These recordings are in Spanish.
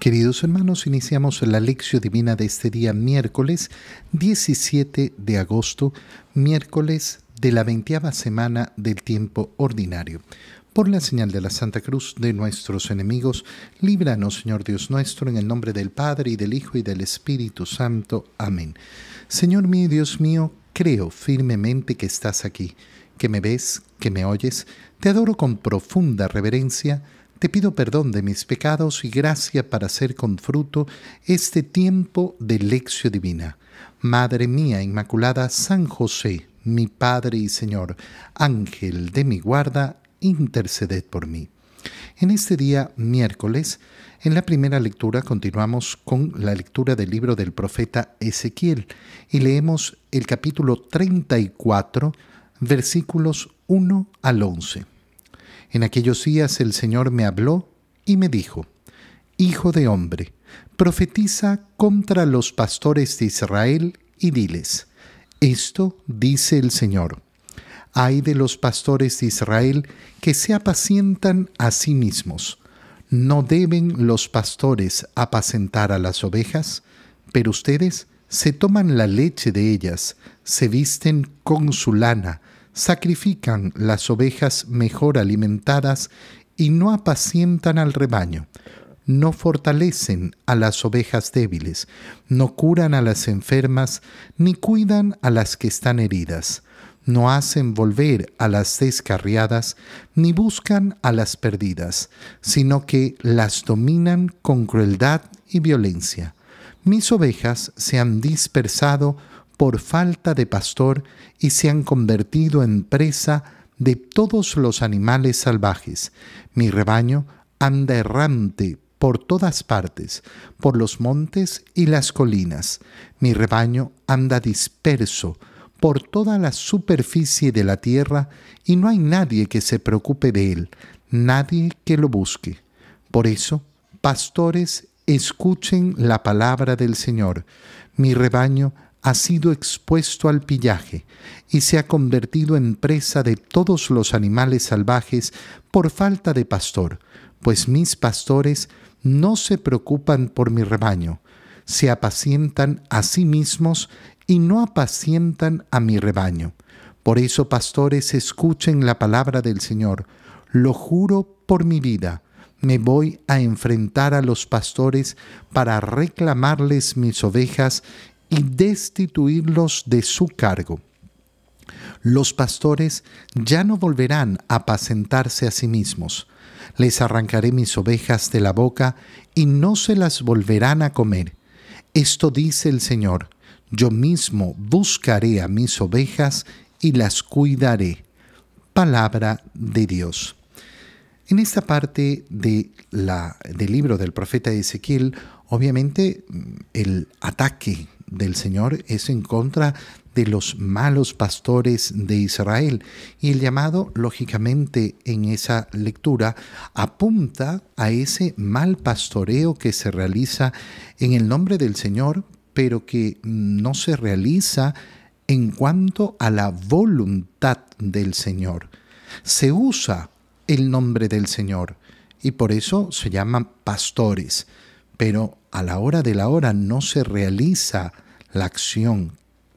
Queridos hermanos, iniciamos la lección divina de este día miércoles 17 de agosto, miércoles de la veintiava semana del tiempo ordinario. Por la señal de la Santa Cruz de nuestros enemigos, líbranos, Señor Dios nuestro, en el nombre del Padre y del Hijo y del Espíritu Santo. Amén. Señor mío Dios mío, creo firmemente que estás aquí, que me ves, que me oyes, te adoro con profunda reverencia, te pido perdón de mis pecados y gracia para hacer con fruto este tiempo de lección divina. Madre mía Inmaculada, San José, mi Padre y Señor, Ángel de mi guarda, interceded por mí. En este día miércoles, en la primera lectura continuamos con la lectura del libro del profeta Ezequiel y leemos el capítulo 34, versículos 1 al 11. En aquellos días el Señor me habló y me dijo, Hijo de hombre, profetiza contra los pastores de Israel y diles, Esto dice el Señor. Hay de los pastores de Israel que se apacientan a sí mismos. ¿No deben los pastores apacentar a las ovejas? Pero ustedes se toman la leche de ellas, se visten con su lana, sacrifican las ovejas mejor alimentadas y no apacientan al rebaño, no fortalecen a las ovejas débiles, no curan a las enfermas, ni cuidan a las que están heridas, no hacen volver a las descarriadas, ni buscan a las perdidas, sino que las dominan con crueldad y violencia. Mis ovejas se han dispersado por falta de pastor y se han convertido en presa de todos los animales salvajes. Mi rebaño anda errante por todas partes, por los montes y las colinas. Mi rebaño anda disperso por toda la superficie de la tierra y no hay nadie que se preocupe de él, nadie que lo busque. Por eso, pastores, escuchen la palabra del Señor. Mi rebaño ha sido expuesto al pillaje y se ha convertido en presa de todos los animales salvajes por falta de pastor, pues mis pastores no se preocupan por mi rebaño, se apacientan a sí mismos y no apacientan a mi rebaño. Por eso, pastores, escuchen la palabra del Señor. Lo juro por mi vida. Me voy a enfrentar a los pastores para reclamarles mis ovejas y destituirlos de su cargo. Los pastores ya no volverán a apacentarse a sí mismos. Les arrancaré mis ovejas de la boca y no se las volverán a comer. Esto dice el Señor, yo mismo buscaré a mis ovejas y las cuidaré. Palabra de Dios. En esta parte de la, del libro del profeta Ezequiel, obviamente el ataque del Señor es en contra de los malos pastores de Israel. Y el llamado, lógicamente, en esa lectura apunta a ese mal pastoreo que se realiza en el nombre del Señor, pero que no se realiza en cuanto a la voluntad del Señor. Se usa el nombre del Señor y por eso se llaman pastores pero a la hora de la hora no se realiza la acción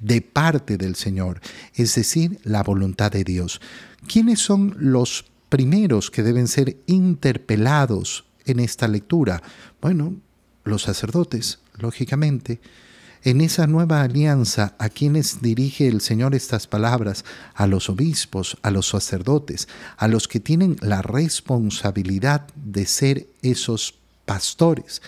de parte del Señor, es decir, la voluntad de Dios. ¿Quiénes son los primeros que deben ser interpelados en esta lectura? Bueno, los sacerdotes, lógicamente. En esa nueva alianza, a quienes dirige el Señor estas palabras, a los obispos, a los sacerdotes, a los que tienen la responsabilidad de ser esos pastores.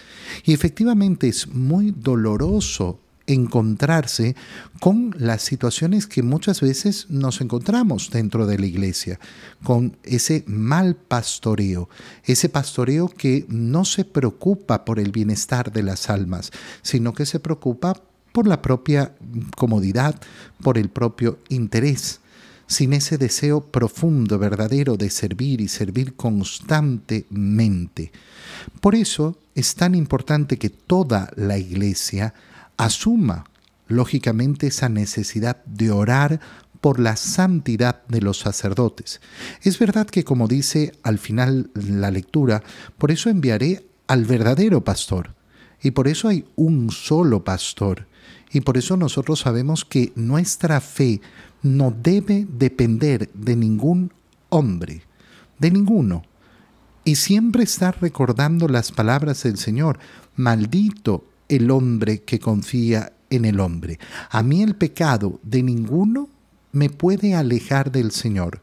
Y efectivamente es muy doloroso encontrarse con las situaciones que muchas veces nos encontramos dentro de la iglesia, con ese mal pastoreo, ese pastoreo que no se preocupa por el bienestar de las almas, sino que se preocupa por la propia comodidad, por el propio interés sin ese deseo profundo, verdadero de servir y servir constantemente. Por eso es tan importante que toda la iglesia asuma, lógicamente, esa necesidad de orar por la santidad de los sacerdotes. Es verdad que, como dice al final la lectura, por eso enviaré al verdadero pastor. Y por eso hay un solo pastor. Y por eso nosotros sabemos que nuestra fe no debe depender de ningún hombre, de ninguno. Y siempre estar recordando las palabras del Señor. Maldito el hombre que confía en el hombre. A mí el pecado de ninguno me puede alejar del Señor.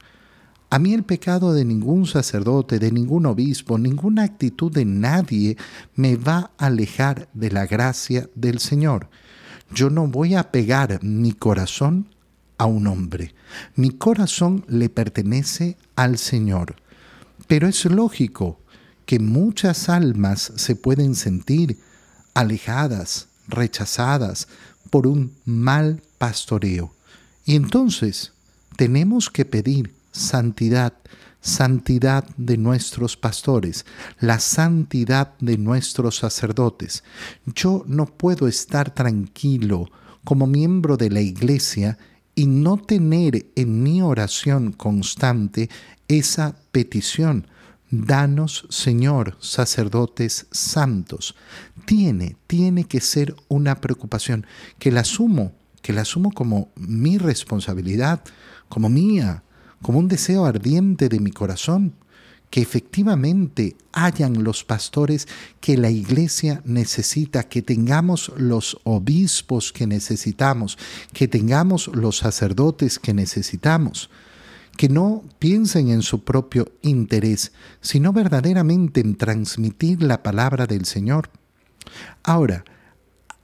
A mí el pecado de ningún sacerdote, de ningún obispo, ninguna actitud de nadie me va a alejar de la gracia del Señor. Yo no voy a pegar mi corazón a un hombre. Mi corazón le pertenece al Señor. Pero es lógico que muchas almas se pueden sentir alejadas, rechazadas por un mal pastoreo. Y entonces tenemos que pedir santidad, santidad de nuestros pastores, la santidad de nuestros sacerdotes. Yo no puedo estar tranquilo como miembro de la iglesia y no tener en mi oración constante esa petición. Danos, Señor, sacerdotes santos. Tiene, tiene que ser una preocupación que la asumo, que la asumo como mi responsabilidad, como mía, como un deseo ardiente de mi corazón, que efectivamente hayan los pastores que la iglesia necesita, que tengamos los obispos que necesitamos, que tengamos los sacerdotes que necesitamos, que no piensen en su propio interés, sino verdaderamente en transmitir la palabra del Señor. Ahora,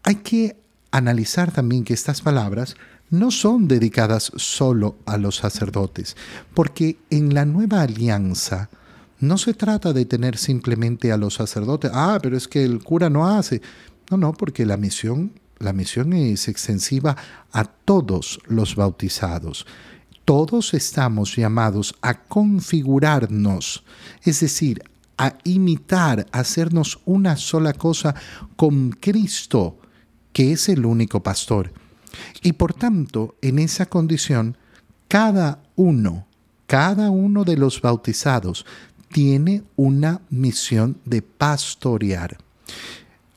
hay que analizar también que estas palabras no son dedicadas solo a los sacerdotes, porque en la nueva alianza no se trata de tener simplemente a los sacerdotes, ah, pero es que el cura no hace. No, no, porque la misión, la misión es extensiva a todos los bautizados. Todos estamos llamados a configurarnos, es decir, a imitar, a hacernos una sola cosa con Cristo, que es el único pastor. Y por tanto, en esa condición, cada uno, cada uno de los bautizados tiene una misión de pastorear.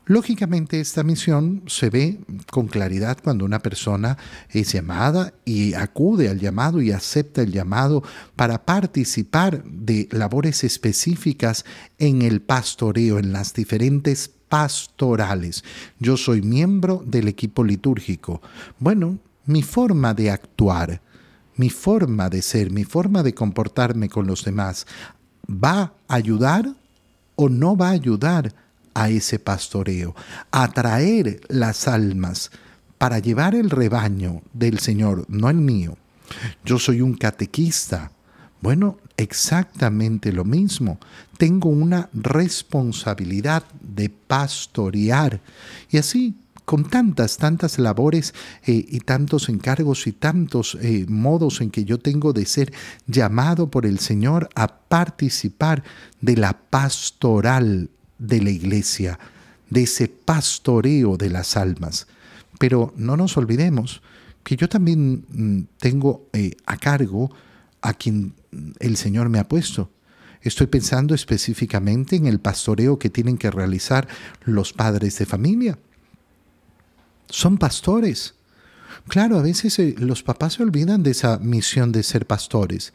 Lógicamente esta misión se ve con claridad cuando una persona es llamada y acude al llamado y acepta el llamado para participar de labores específicas en el pastoreo, en las diferentes pastorales. Yo soy miembro del equipo litúrgico. Bueno, mi forma de actuar, mi forma de ser, mi forma de comportarme con los demás, ¿va a ayudar o no va a ayudar a ese pastoreo? A traer las almas para llevar el rebaño del Señor, no el mío. Yo soy un catequista. Bueno, exactamente lo mismo. Tengo una responsabilidad de pastorear. Y así, con tantas, tantas labores eh, y tantos encargos y tantos eh, modos en que yo tengo de ser llamado por el Señor a participar de la pastoral de la iglesia, de ese pastoreo de las almas. Pero no nos olvidemos que yo también mm, tengo eh, a cargo a quien el Señor me ha puesto. Estoy pensando específicamente en el pastoreo que tienen que realizar los padres de familia. Son pastores. Claro, a veces eh, los papás se olvidan de esa misión de ser pastores.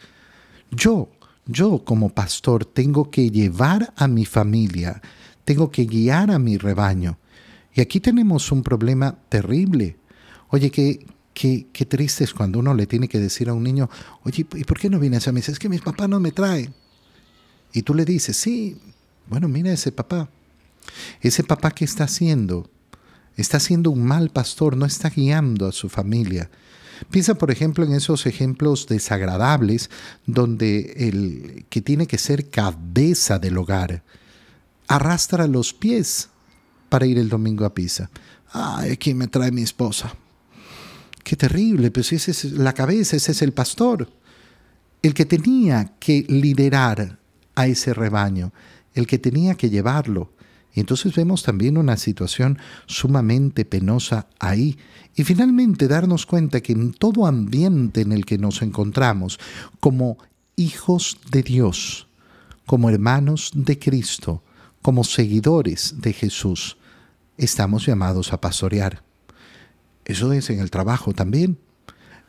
Yo, yo como pastor tengo que llevar a mi familia, tengo que guiar a mi rebaño. Y aquí tenemos un problema terrible. Oye, que Qué, triste es cuando uno le tiene que decir a un niño, oye, ¿y por qué no vienes a mí? Es que mis papás no me traen. Y tú le dices, sí, bueno, mira ese papá. Ese papá que está haciendo, está siendo un mal pastor, no está guiando a su familia. Piensa, por ejemplo, en esos ejemplos desagradables donde el que tiene que ser cabeza del hogar arrastra los pies para ir el domingo a Pisa. Ay, aquí me trae mi esposa. Qué terrible, pues esa es la cabeza, ese es el pastor, el que tenía que liderar a ese rebaño, el que tenía que llevarlo. Y entonces vemos también una situación sumamente penosa ahí. Y finalmente darnos cuenta que en todo ambiente en el que nos encontramos, como hijos de Dios, como hermanos de Cristo, como seguidores de Jesús, estamos llamados a pastorear. Eso es en el trabajo también,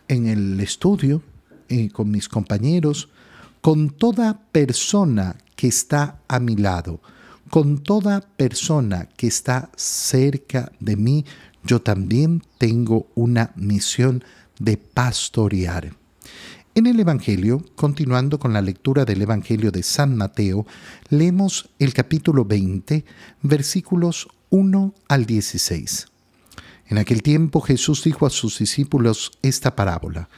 en el estudio, eh, con mis compañeros, con toda persona que está a mi lado, con toda persona que está cerca de mí, yo también tengo una misión de pastorear. En el Evangelio, continuando con la lectura del Evangelio de San Mateo, leemos el capítulo 20, versículos 1 al 16. En aquel tiempo Jesús dijo a sus discípulos esta parábola.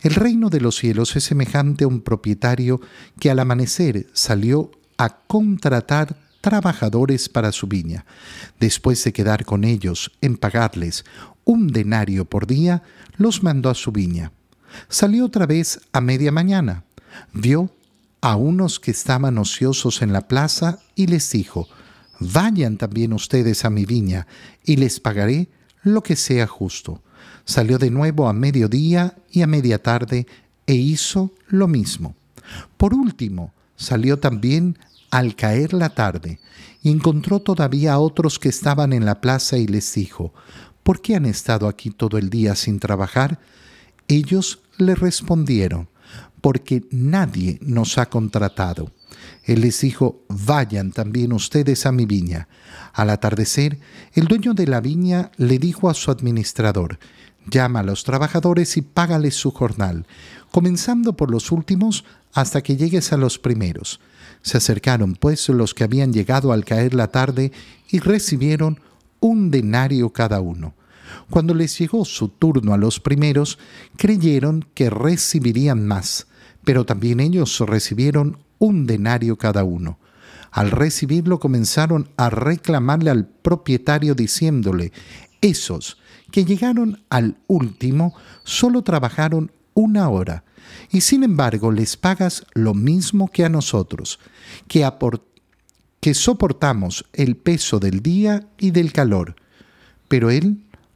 El reino de los cielos es semejante a un propietario que al amanecer salió a contratar trabajadores para su viña. Después de quedar con ellos en pagarles un denario por día, los mandó a su viña. Salió otra vez a media mañana. Vio a unos que estaban ociosos en la plaza y les dijo, Vayan también ustedes a mi viña y les pagaré lo que sea justo. Salió de nuevo a mediodía y a media tarde e hizo lo mismo. Por último, salió también al caer la tarde y encontró todavía a otros que estaban en la plaza y les dijo, ¿por qué han estado aquí todo el día sin trabajar? Ellos le respondieron, porque nadie nos ha contratado. Él les dijo, vayan también ustedes a mi viña. Al atardecer, el dueño de la viña le dijo a su administrador, llama a los trabajadores y págales su jornal, comenzando por los últimos hasta que llegues a los primeros. Se acercaron pues los que habían llegado al caer la tarde y recibieron un denario cada uno. Cuando les llegó su turno a los primeros, creyeron que recibirían más, pero también ellos recibieron un denario cada uno. Al recibirlo comenzaron a reclamarle al propietario diciéndole, esos que llegaron al último solo trabajaron una hora, y sin embargo les pagas lo mismo que a nosotros, que, que soportamos el peso del día y del calor. Pero él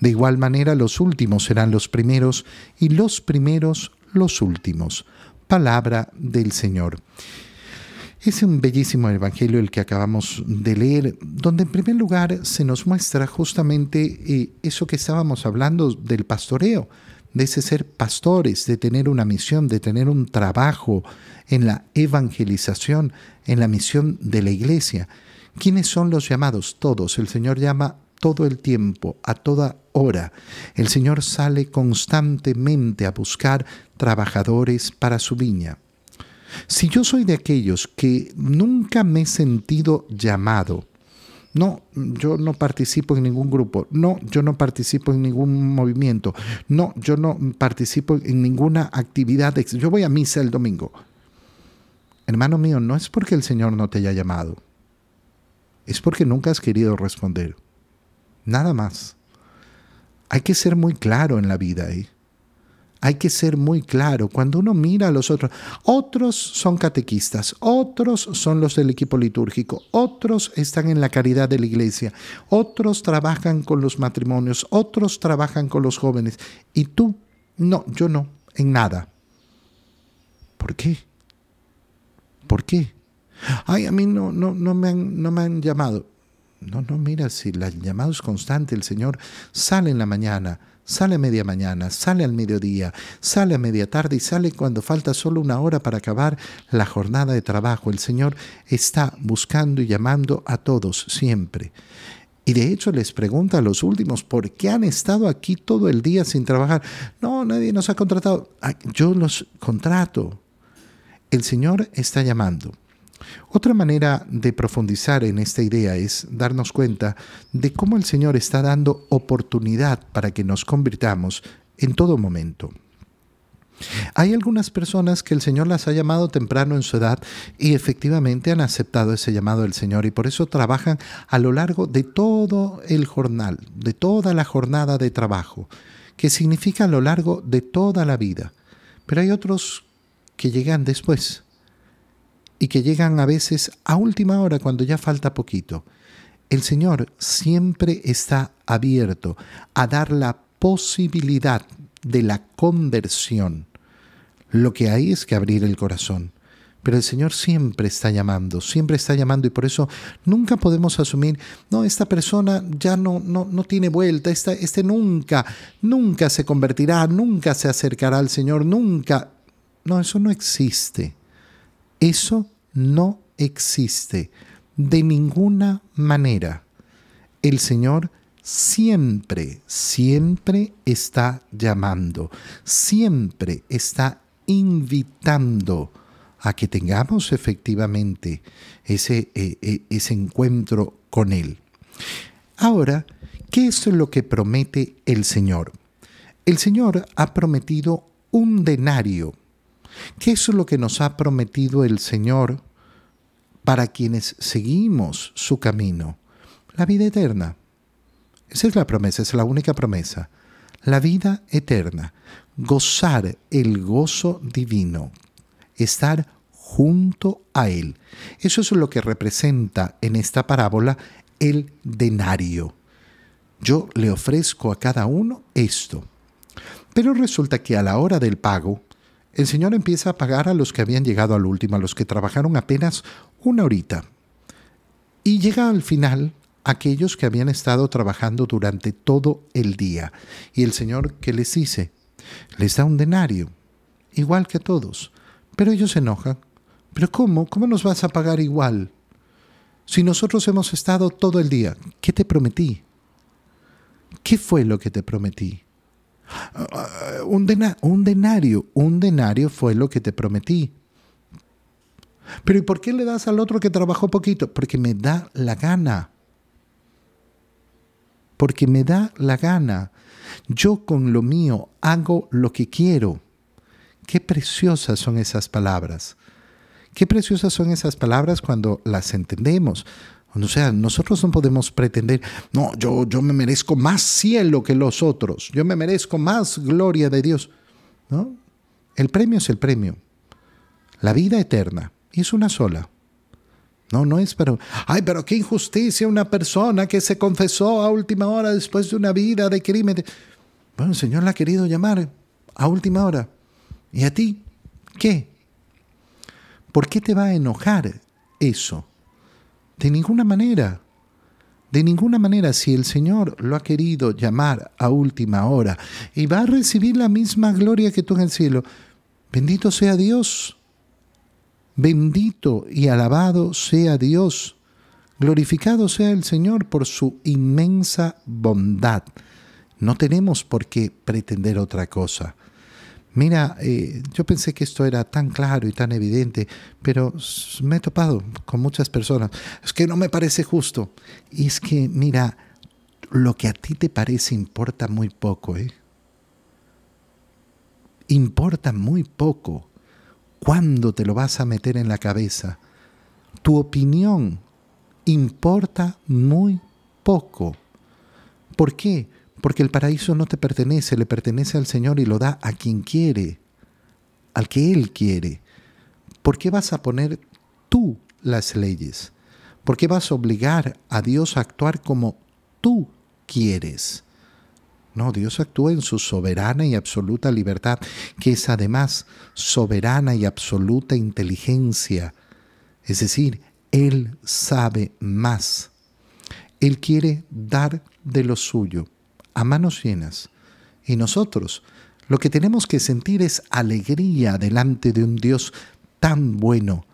De igual manera los últimos serán los primeros y los primeros los últimos. Palabra del Señor. Es un bellísimo evangelio el que acabamos de leer, donde en primer lugar se nos muestra justamente eh, eso que estábamos hablando del pastoreo, de ese ser pastores, de tener una misión, de tener un trabajo en la evangelización, en la misión de la iglesia. ¿Quiénes son los llamados? Todos. El Señor llama todo el tiempo, a toda hora. El Señor sale constantemente a buscar trabajadores para su viña. Si yo soy de aquellos que nunca me he sentido llamado, no, yo no participo en ningún grupo, no, yo no participo en ningún movimiento, no, yo no participo en ninguna actividad, yo voy a misa el domingo. Hermano mío, no es porque el Señor no te haya llamado, es porque nunca has querido responder. Nada más. Hay que ser muy claro en la vida. ¿eh? Hay que ser muy claro. Cuando uno mira a los otros, otros son catequistas, otros son los del equipo litúrgico, otros están en la caridad de la iglesia, otros trabajan con los matrimonios, otros trabajan con los jóvenes. Y tú, no, yo no, en nada. ¿Por qué? ¿Por qué? Ay, a mí no, no, no, me, han, no me han llamado. No, no, mira, si el llamado es constante, el Señor sale en la mañana, sale a media mañana, sale al mediodía, sale a media tarde y sale cuando falta solo una hora para acabar la jornada de trabajo. El Señor está buscando y llamando a todos siempre. Y de hecho les pregunta a los últimos, ¿por qué han estado aquí todo el día sin trabajar? No, nadie nos ha contratado. Yo los contrato. El Señor está llamando. Otra manera de profundizar en esta idea es darnos cuenta de cómo el Señor está dando oportunidad para que nos convirtamos en todo momento. Hay algunas personas que el Señor las ha llamado temprano en su edad y efectivamente han aceptado ese llamado del Señor y por eso trabajan a lo largo de todo el jornal, de toda la jornada de trabajo, que significa a lo largo de toda la vida. Pero hay otros que llegan después y que llegan a veces a última hora cuando ya falta poquito. El Señor siempre está abierto a dar la posibilidad de la conversión. Lo que hay es que abrir el corazón. Pero el Señor siempre está llamando, siempre está llamando y por eso nunca podemos asumir, no, esta persona ya no, no, no tiene vuelta, esta, este nunca, nunca se convertirá, nunca se acercará al Señor, nunca. No, eso no existe. Eso no existe de ninguna manera. El Señor siempre, siempre está llamando, siempre está invitando a que tengamos efectivamente ese, eh, eh, ese encuentro con Él. Ahora, ¿qué es lo que promete el Señor? El Señor ha prometido un denario. ¿Qué es lo que nos ha prometido el Señor para quienes seguimos su camino? La vida eterna. Esa es la promesa, es la única promesa. La vida eterna, gozar el gozo divino, estar junto a Él. Eso es lo que representa en esta parábola el denario. Yo le ofrezco a cada uno esto. Pero resulta que a la hora del pago, el Señor empieza a pagar a los que habían llegado al último, a los que trabajaron apenas una horita. Y llega al final aquellos que habían estado trabajando durante todo el día. Y el Señor, ¿qué les dice? Les da un denario, igual que a todos. Pero ellos se enojan. ¿Pero cómo? ¿Cómo nos vas a pagar igual? Si nosotros hemos estado todo el día, ¿qué te prometí? ¿Qué fue lo que te prometí? Un, un denario, un denario fue lo que te prometí. Pero ¿y por qué le das al otro que trabajó poquito? Porque me da la gana porque me da la gana. Yo con lo mío hago lo que quiero. Qué preciosas son esas palabras. Qué preciosas son esas palabras cuando las entendemos. O sea, nosotros no podemos pretender, no, yo, yo me merezco más cielo que los otros, yo me merezco más gloria de Dios. ¿No? El premio es el premio. La vida eterna, y es una sola. No, no es pero, ay, pero qué injusticia una persona que se confesó a última hora después de una vida de crimen. Bueno, el Señor la ha querido llamar a última hora. ¿Y a ti? ¿Qué? ¿Por qué te va a enojar eso? De ninguna manera. De ninguna manera, si el Señor lo ha querido llamar a última hora y va a recibir la misma gloria que tú en el cielo, bendito sea Dios. Bendito y alabado sea Dios. Glorificado sea el Señor por su inmensa bondad. No tenemos por qué pretender otra cosa. Mira, eh, yo pensé que esto era tan claro y tan evidente, pero me he topado con muchas personas. Es que no me parece justo. Y es que, mira, lo que a ti te parece importa muy poco, ¿eh? Importa muy poco. ¿Cuándo te lo vas a meter en la cabeza? Tu opinión importa muy poco. ¿Por qué? Porque el paraíso no te pertenece, le pertenece al Señor y lo da a quien quiere, al que Él quiere. ¿Por qué vas a poner tú las leyes? ¿Por qué vas a obligar a Dios a actuar como tú quieres? No, Dios actúa en su soberana y absoluta libertad, que es además soberana y absoluta inteligencia. Es decir, Él sabe más. Él quiere dar de lo suyo a manos llenas. Y nosotros lo que tenemos que sentir es alegría delante de un Dios tan bueno,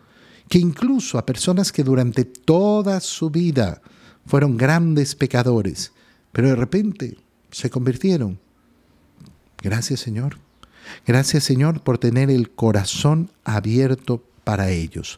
que incluso a personas que durante toda su vida fueron grandes pecadores, pero de repente se convirtieron. Gracias Señor. Gracias Señor por tener el corazón abierto para ellos.